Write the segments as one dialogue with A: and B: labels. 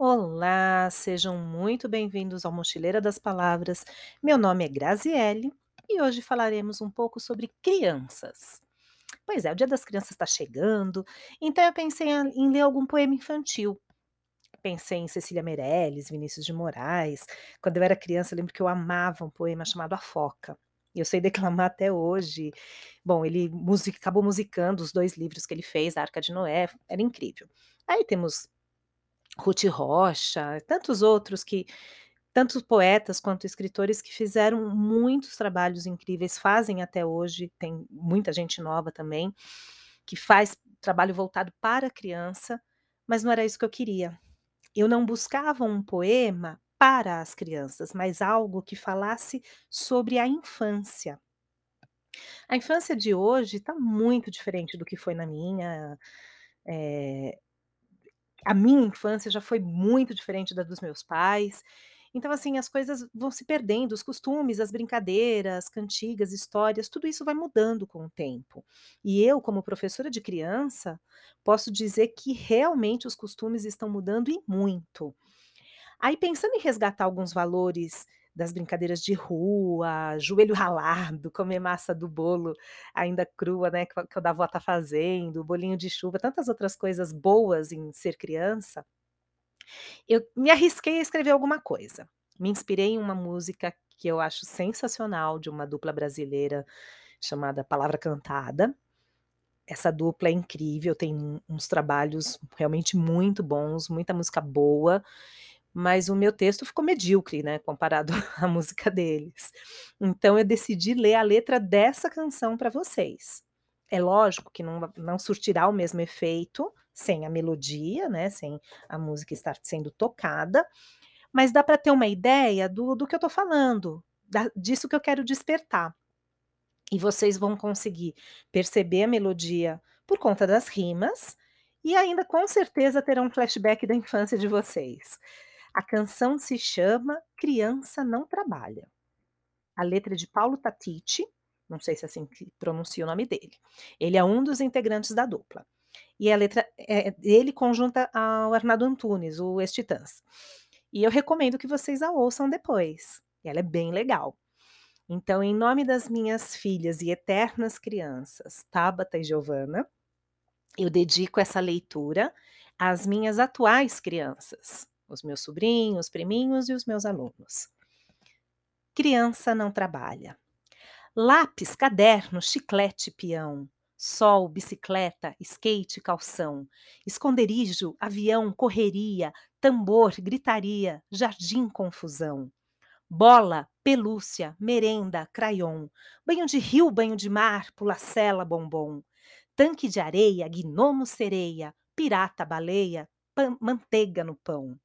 A: Olá, sejam muito bem-vindos ao Mochileira das Palavras. Meu nome é Graziele e hoje falaremos um pouco sobre crianças. Pois é, o Dia das Crianças está chegando, então eu pensei em ler algum poema infantil. Pensei em Cecília Meirelles, Vinícius de Moraes. Quando eu era criança, eu lembro que eu amava um poema chamado A Foca. Eu sei declamar até hoje. Bom, ele acabou musicando os 2 livros que ele fez, A Arca de Noé, era incrível. Aí temos Ruth Rocha, tantos outros que tantos poetas quanto escritores que fizeram muitos trabalhos incríveis, fazem até hoje, tem muita gente nova também, que faz trabalho voltado para a criança, mas não era isso que eu queria. Eu não buscava um poema para as crianças, mas algo que falasse sobre a infância. A infância de hoje está muito diferente do que foi na minha, eh, a minha infância já foi muito diferente da dos meus pais, então, assim, as coisas vão se perdendo, os costumes, as brincadeiras, cantigas, histórias, tudo isso vai mudando com o tempo. E eu, como professora de criança, posso dizer que realmente os costumes estão mudando e muito. Aí pensando em resgatar alguns valores das brincadeiras de rua, joelho ralado, comer massa do bolo ainda crua, né, que quando a avó tá fazendo, bolinho de chuva, tantas outras coisas boas em ser criança, eu me arrisquei a escrever alguma coisa. Me inspirei em uma música que eu acho sensacional de uma dupla brasileira chamada Palavra Cantada. Essa dupla é incrível, tem uns trabalhos realmente muito bons, muita música boa, mas o meu texto ficou medíocre, né, comparado à música deles. Então eu decidi ler a letra dessa canção para vocês. É lógico que não não surtirá o mesmo efeito sem a melodia, né, sem a música estar sendo tocada, mas dá para ter uma ideia do do que eu estou falando, da disso que eu quero despertar. E vocês vão conseguir perceber a melodia por conta das rimas, e ainda com certeza terão um flashback da infância de vocês. A canção se chama Criança Não Trabalha. A letra é de Paulo Tatiti, não sei se é assim que pronuncia o nome dele. Ele é um dos integrantes da dupla. E a letra é dele conjunta ao Arnaldo Antunes, o Ex-Titãs. E eu recomendo que vocês a ouçam depois, ela é bem legal. Então, em nome das minhas filhas e eternas crianças, Tabata e Giovana, eu dedico essa leitura às minhas atuais crianças, os meus sobrinhos, priminhos e os meus alunos. Criança não trabalha. Lápis, caderno, chiclete, peão, sol, bicicleta, skate, calção, esconderijo, avião, correria, tambor, gritaria, jardim, confusão. Bola, pelúcia, merenda, crayon, banho de rio, banho de mar, pulacela, bombom, tanque de areia, gnomo, sereia, pirata, baleia, manteiga no pão.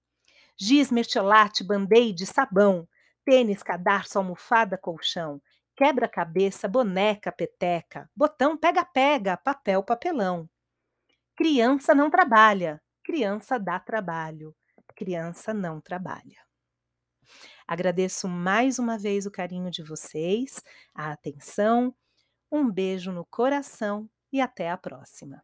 A: Giz, mertiolate, band-aid, sabão, tênis, cadarço, almofada, colchão, quebra-cabeça, boneca, peteca, botão, pega-pega, papel, papelão. Criança não trabalha, criança dá trabalho, criança não trabalha. Agradeço mais uma vez o carinho de vocês, a atenção, um beijo no coração e até a próxima.